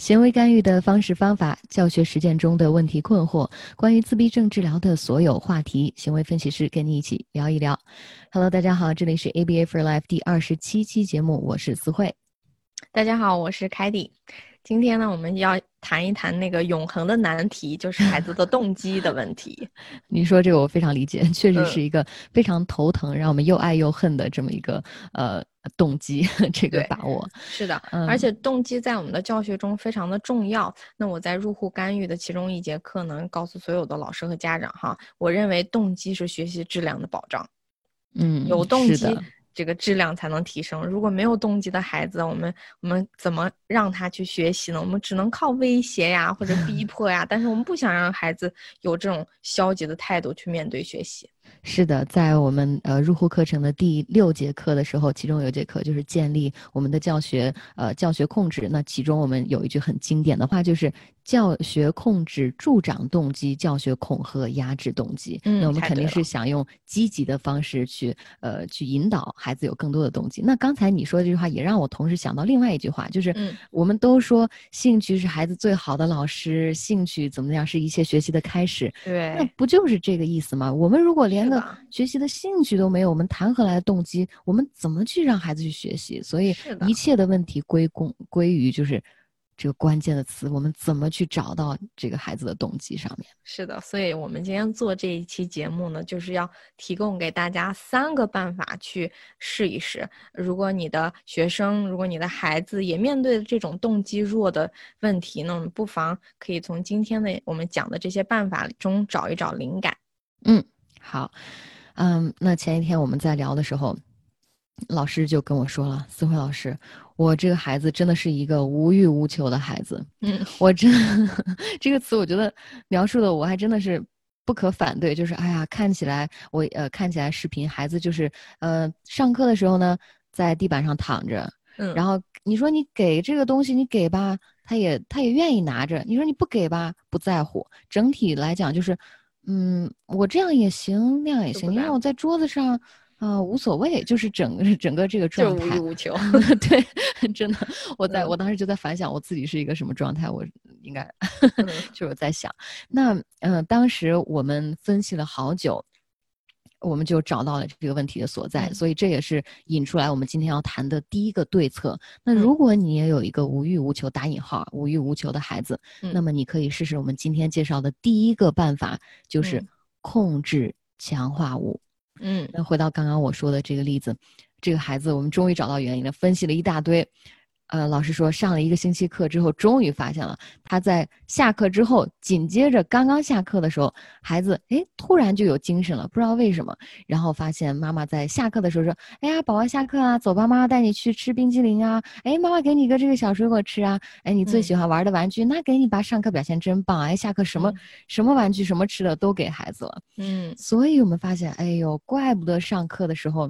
行为干预的方式方法、教学实践中的问题困惑，关于自闭症治疗的所有话题，行为分析师跟你一起聊一聊。Hello，大家好，这里是 ABA for Life 第二十七期节目，我是思慧。大家好，我是凯蒂。今天呢，我们要谈一谈那个永恒的难题，就是孩子的动机的问题。你说这个我非常理解，确实是一个非常头疼，让我们又爱又恨的这么一个呃动机，这个把握是的。而且动机在我们的教学中非常的重要。那我在入户干预的其中一节课呢，告诉所有的老师和家长哈，我认为动机是学习质量的保障。嗯，有动机。这个质量才能提升。如果没有动机的孩子，我们我们怎么让他去学习呢？我们只能靠威胁呀，或者逼迫呀。但是我们不想让孩子有这种消极的态度去面对学习。是的，在我们呃入户课程的第六节课的时候，其中有一节课就是建立我们的教学呃教学控制。那其中我们有一句很经典的话，就是教学控制助长动机，教学恐吓压制动机。嗯，那我们肯定是想用积极的方式去呃去引导孩子有更多的动机。那刚才你说的这句话也让我同时想到另外一句话，就是我们都说兴趣是孩子最好的老师，兴趣怎么样是一切学习的开始。对，那不就是这个意思吗？我们如果连个学习的兴趣都没有，我们谈何来的动机？我们怎么去让孩子去学习？所以一切的问题归功归于就是这个关键的词，我们怎么去找到这个孩子的动机上面？是的，所以我们今天做这一期节目呢，就是要提供给大家三个办法去试一试。如果你的学生，如果你的孩子也面对这种动机弱的问题呢，我们不妨可以从今天的我们讲的这些办法中找一找灵感。嗯。好，嗯，那前一天我们在聊的时候，老师就跟我说了：“思慧老师，我这个孩子真的是一个无欲无求的孩子。”嗯，我真 这个词，我觉得描述的我还真的是不可反对。就是哎呀，看起来我呃看起来视频孩子就是呃上课的时候呢，在地板上躺着，嗯，然后你说你给这个东西，你给吧，他也他也愿意拿着；你说你不给吧，不在乎。整体来讲就是。嗯，我这样也行，那样也行。你让我在桌子上，啊，无所谓，就是整个整个这个状态，无欲无求。对，真的，我在我当时就在反想我自己是一个什么状态，我应该 就是在想，那嗯，当时我们分析了好久。我们就找到了这个问题的所在，所以这也是引出来我们今天要谈的第一个对策。那如果你也有一个无欲无求（打引号）无欲无求的孩子，那么你可以试试我们今天介绍的第一个办法，就是控制强化物。嗯，那回到刚刚我说的这个例子，这个孩子我们终于找到原因了，分析了一大堆。呃，老师说上了一个星期课之后，终于发现了他在下课之后，紧接着刚刚下课的时候，孩子哎突然就有精神了，不知道为什么。然后发现妈妈在下课的时候说：“哎呀，宝宝下课啊，走吧，妈妈带你去吃冰激凌啊。哎，妈妈给你个这个小水果吃啊。哎，你最喜欢玩的玩具，那给你吧。上课表现真棒。哎，下课什么什么玩具、什么吃的都给孩子了。嗯，所以我们发现，哎呦，怪不得上课的时候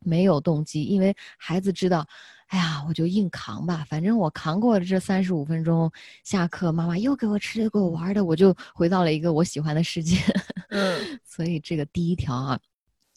没有动机，因为孩子知道。”哎呀，我就硬扛吧，反正我扛过了这三十五分钟，下课妈妈又给我吃的，给我玩的，我就回到了一个我喜欢的世界。嗯，所以这个第一条啊，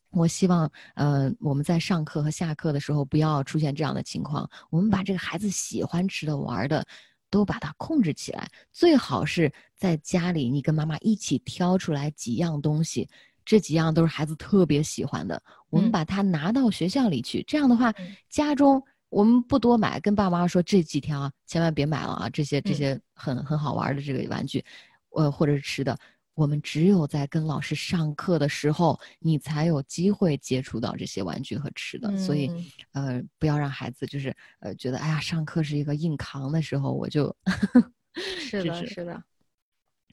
我希望呃我们在上课和下课的时候不要出现这样的情况，我们把这个孩子喜欢吃的、玩的，都把它控制起来，最好是在家里你跟妈妈一起挑出来几样东西，这几样都是孩子特别喜欢的，我们把它拿到学校里去，这样的话家中。我们不多买，跟爸妈说这几天啊，千万别买了啊！这些这些很很好玩的这个玩具，呃，或者是吃的，我们只有在跟老师上课的时候，你才有机会接触到这些玩具和吃的。所以，呃，不要让孩子就是呃觉得哎呀，上课是一个硬扛的时候，我就 是的，是的。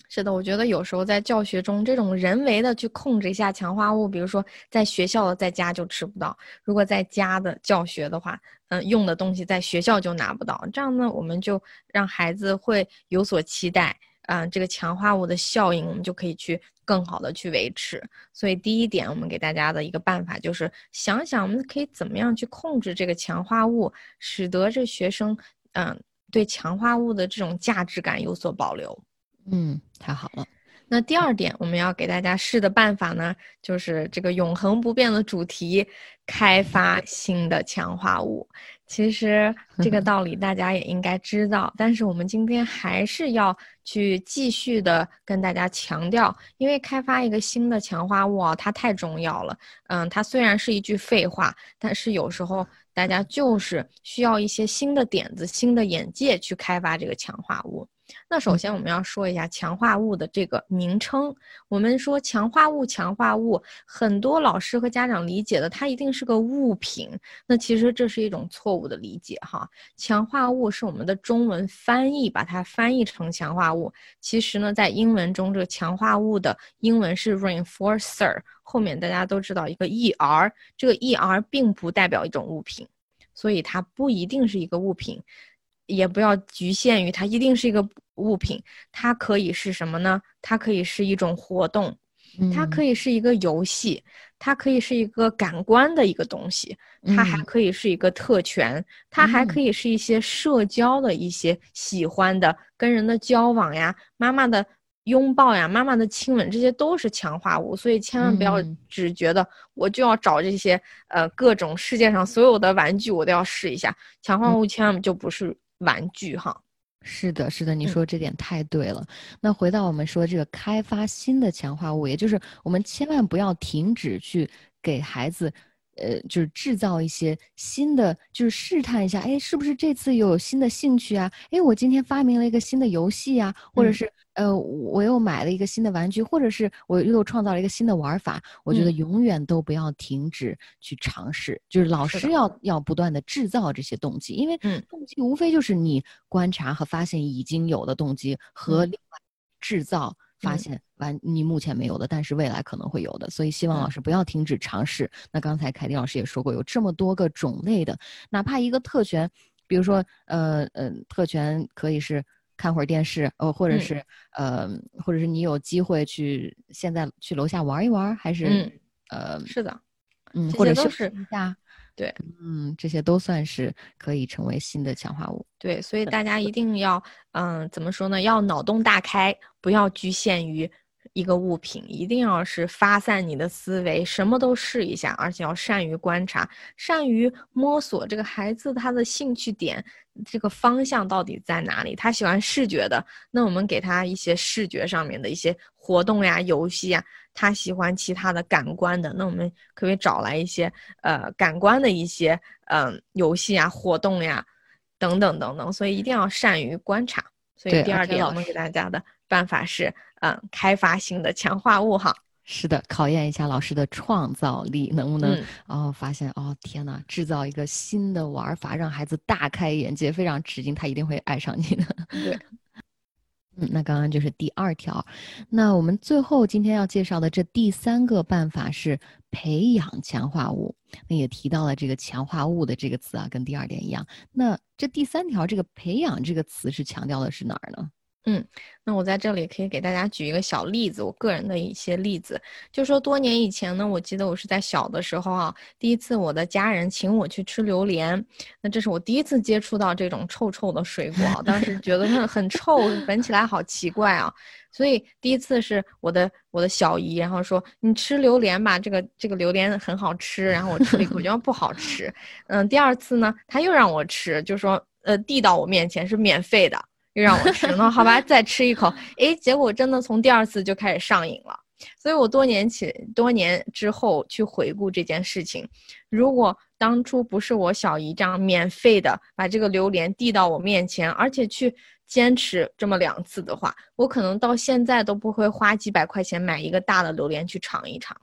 是的，我觉得有时候在教学中，这种人为的去控制一下强化物，比如说在学校在家就吃不到，如果在家的教学的话，嗯，用的东西在学校就拿不到，这样呢，我们就让孩子会有所期待，嗯，这个强化物的效应，我们就可以去更好的去维持。所以第一点，我们给大家的一个办法就是想想，我们可以怎么样去控制这个强化物，使得这学生，嗯，对强化物的这种价值感有所保留。嗯，太好了。那第二点，我们要给大家试的办法呢，就是这个永恒不变的主题：开发新的强化物。其实 这个道理大家也应该知道，但是我们今天还是要去继续的跟大家强调，因为开发一个新的强化物啊，它太重要了。嗯，它虽然是一句废话，但是有时候大家就是需要一些新的点子、新的眼界去开发这个强化物。那首先我们要说一下强化物的这个名称。我们说强化物，强化物，很多老师和家长理解的它一定是个物品，那其实这是一种错误的理解哈。强化物是我们的中文翻译，把它翻译成强化物。其实呢，在英文中，这个强化物的英文是 reinforcer，后面大家都知道一个 er，这个 er 并不代表一种物品，所以它不一定是一个物品。也不要局限于它一定是一个物品，它可以是什么呢？它可以是一种活动，它可以是一个游戏，它可以是一个感官的一个东西，它还可以是一个特权，它还可以是一些社交的一些喜欢的跟人的交往呀，妈妈的拥抱呀，妈妈的亲吻，这些都是强化物。所以千万不要只觉得我就要找这些呃各种世界上所有的玩具我都要试一下，强化物千万就不是。玩具哈，是的，是的，你说这点太对了。那回到我们说这个开发新的强化物，也就是我们千万不要停止去给孩子。呃，就是制造一些新的，就是试探一下，哎，是不是这次又有新的兴趣啊？哎，我今天发明了一个新的游戏啊，或者是呃，我又买了一个新的玩具，或者是我又创造了一个新的玩法。我觉得永远都不要停止去尝试，就是老师要要不断的制造这些动机，因为动机无非就是你观察和发现已经有的动机和另外制造。发现完你目前没有的，但是未来可能会有的，所以希望老师不要停止尝试。那刚才凯迪老师也说过，有这么多个种类的，哪怕一个特权，比如说呃呃，特权可以是看会儿电视，呃，或者是呃，或者是你有机会去现在去楼下玩一玩，还是呃，是的，嗯，或者休息一下。对，嗯，这些都算是可以成为新的强化物。对，所以大家一定要，嗯，怎么说呢？要脑洞大开，不要局限于。一个物品一定要是发散你的思维，什么都试一下，而且要善于观察，善于摸索这个孩子他的兴趣点，这个方向到底在哪里？他喜欢视觉的，那我们给他一些视觉上面的一些活动呀、游戏呀；他喜欢其他的感官的，那我们可不可以找来一些呃感官的一些嗯游戏啊、活动呀等等等等。所以一定要善于观察。所以第二点我们给大家的办法是。嗯，开发性的强化物哈，是的，考验一下老师的创造力，能不能哦发现哦天哪，制造一个新的玩法，让孩子大开眼界，非常吃惊，他一定会爱上你的。对，嗯，那刚刚就是第二条，那我们最后今天要介绍的这第三个办法是培养强化物，那也提到了这个强化物的这个词啊，跟第二点一样。那这第三条这个培养这个词是强调的是哪儿呢？嗯，那我在这里可以给大家举一个小例子，我个人的一些例子，就说多年以前呢，我记得我是在小的时候啊，第一次我的家人请我去吃榴莲，那这是我第一次接触到这种臭臭的水果，当时觉得很很臭，闻起来好奇怪啊，所以第一次是我的我的小姨，然后说你吃榴莲吧，这个这个榴莲很好吃，然后我吃了一口觉得不好吃，嗯，第二次呢，他又让我吃，就说呃递到我面前是免费的。又让我吃呢，好吧，再吃一口，哎，结果真的从第二次就开始上瘾了。所以我多年前、多年之后去回顾这件事情，如果当初不是我小姨这样免费的把这个榴莲递到我面前，而且去坚持这么两次的话，我可能到现在都不会花几百块钱买一个大的榴莲去尝一尝。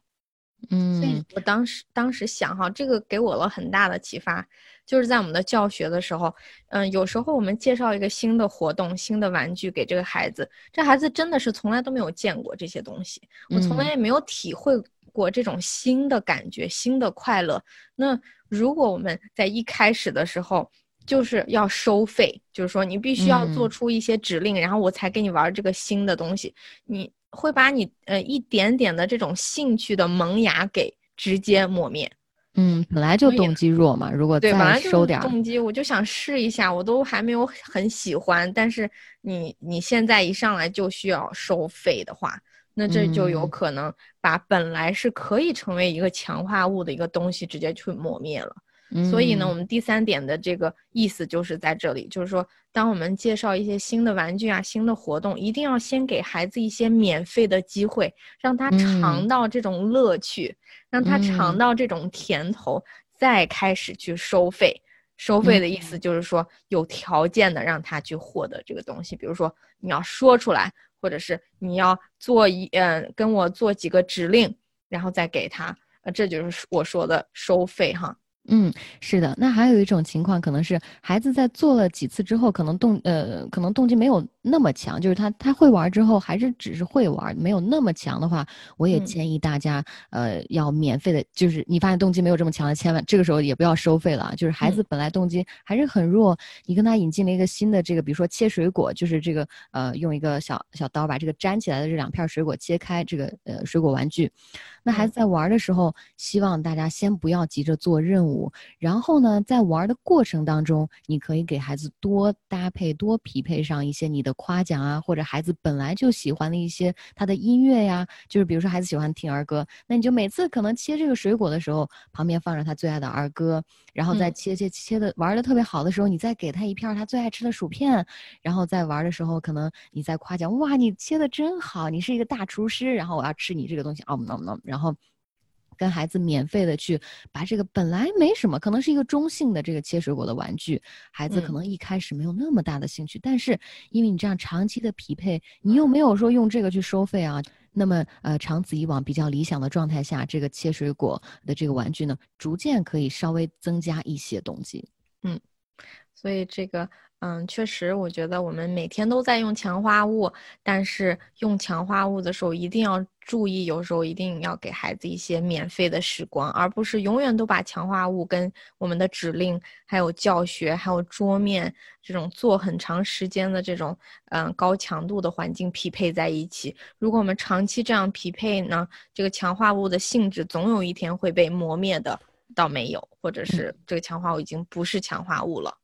嗯，所以我当时当时想哈，这个给我了很大的启发。就是在我们的教学的时候，嗯，有时候我们介绍一个新的活动、新的玩具给这个孩子，这孩子真的是从来都没有见过这些东西，我从来也没有体会过这种新的感觉、新的快乐。那如果我们在一开始的时候就是要收费，就是说你必须要做出一些指令，然后我才给你玩这个新的东西，你会把你呃一点点的这种兴趣的萌芽给直接磨灭。嗯，本来就动机弱嘛，如果再收点动机，我就想试一下，我都还没有很喜欢，但是你你现在一上来就需要收费的话，那这就有可能把本来是可以成为一个强化物的一个东西直接去磨灭了。所以呢，我们第三点的这个意思就是在这里，就是说，当我们介绍一些新的玩具啊、新的活动，一定要先给孩子一些免费的机会，让他尝到这种乐趣，让他尝到这种甜头，再开始去收费。收费的意思就是说，有条件的让他去获得这个东西，比如说你要说出来，或者是你要做一嗯跟我做几个指令，然后再给他，呃，这就是我说的收费哈。嗯，是的。那还有一种情况，可能是孩子在做了几次之后，可能动呃，可能动机没有那么强，就是他他会玩之后，还是只是会玩，没有那么强的话，我也建议大家呃要免费的，就是你发现动机没有这么强的，千万这个时候也不要收费了。就是孩子本来动机还是很弱，你跟他引进了一个新的这个，比如说切水果，就是这个呃用一个小小刀把这个粘起来的这两片水果切开，这个呃水果玩具。那孩子在玩的时候，希望大家先不要急着做任务，然后呢，在玩的过程当中，你可以给孩子多搭配、多匹配上一些你的夸奖啊，或者孩子本来就喜欢的一些他的音乐呀，就是比如说孩子喜欢听儿歌，那你就每次可能切这个水果的时候，旁边放着他最爱的儿歌，然后再切切切的玩的特别好的时候，你再给他一片他最爱吃的薯片，然后在玩的时候，可能你在夸奖，哇，你切的真好，你是一个大厨师，然后我要吃你这个东西，哦，no no。然后，跟孩子免费的去把这个本来没什么，可能是一个中性的这个切水果的玩具，孩子可能一开始没有那么大的兴趣，但是因为你这样长期的匹配，你又没有说用这个去收费啊，那么呃长此以往，比较理想的状态下，这个切水果的这个玩具呢，逐渐可以稍微增加一些动机。嗯，所以这个。嗯，确实，我觉得我们每天都在用强化物，但是用强化物的时候一定要注意，有时候一定要给孩子一些免费的时光，而不是永远都把强化物跟我们的指令、还有教学、还有桌面这种做很长时间的这种嗯高强度的环境匹配在一起。如果我们长期这样匹配呢，这个强化物的性质总有一天会被磨灭的，到没有，或者是这个强化物已经不是强化物了。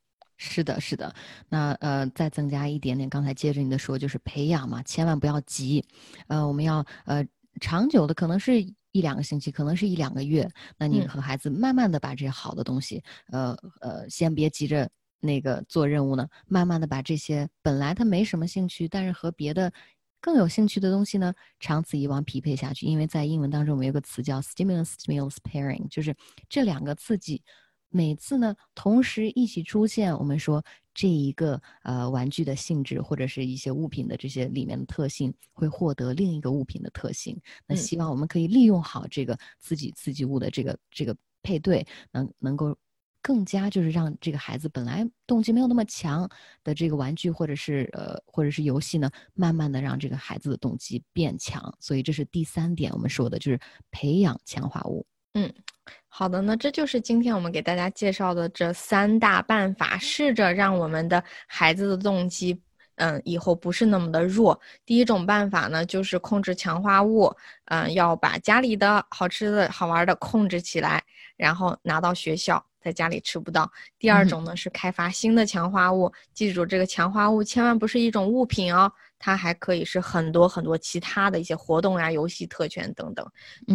是的，是的，那呃，再增加一点点，刚才接着你的说，就是培养嘛，千万不要急，呃，我们要呃长久的，可能是一两个星期，可能是一两个月，那你和孩子慢慢的把这些好的东西，呃呃，先别急着那个做任务呢，慢慢的把这些本来他没什么兴趣，但是和别的更有兴趣的东西呢，长此以往匹配下去，因为在英文当中我们有个词叫 stimulus-stimulus pairing，就是这两个刺激。每次呢，同时一起出现，我们说这一个呃玩具的性质或者是一些物品的这些里面的特性，会获得另一个物品的特性。那希望我们可以利用好这个刺激刺激物的这个这个配对，能能够更加就是让这个孩子本来动机没有那么强的这个玩具或者是呃或者是游戏呢，慢慢的让这个孩子的动机变强。所以这是第三点我们说的就是培养强化物。嗯。好的，那这就是今天我们给大家介绍的这三大办法，试着让我们的孩子的动机，嗯，以后不是那么的弱。第一种办法呢，就是控制强化物，嗯，要把家里的好吃的好玩的控制起来，然后拿到学校。在家里吃不到。第二种呢是开发新的强化物，记住这个强化物千万不是一种物品哦，它还可以是很多很多其他的一些活动呀、游戏特权等等。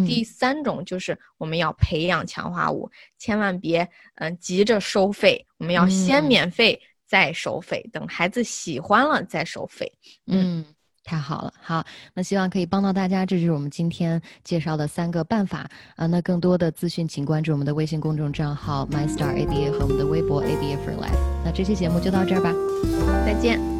第三种就是我们要培养强化物，千万别嗯急着收费，我们要先免费再收费，等孩子喜欢了再收费。嗯。太好了，好，那希望可以帮到大家。这就是我们今天介绍的三个办法啊。那更多的资讯，请关注我们的微信公众账号 MyStar ABA 和我们的微博 ABA for Life。那这期节目就到这儿吧，再见。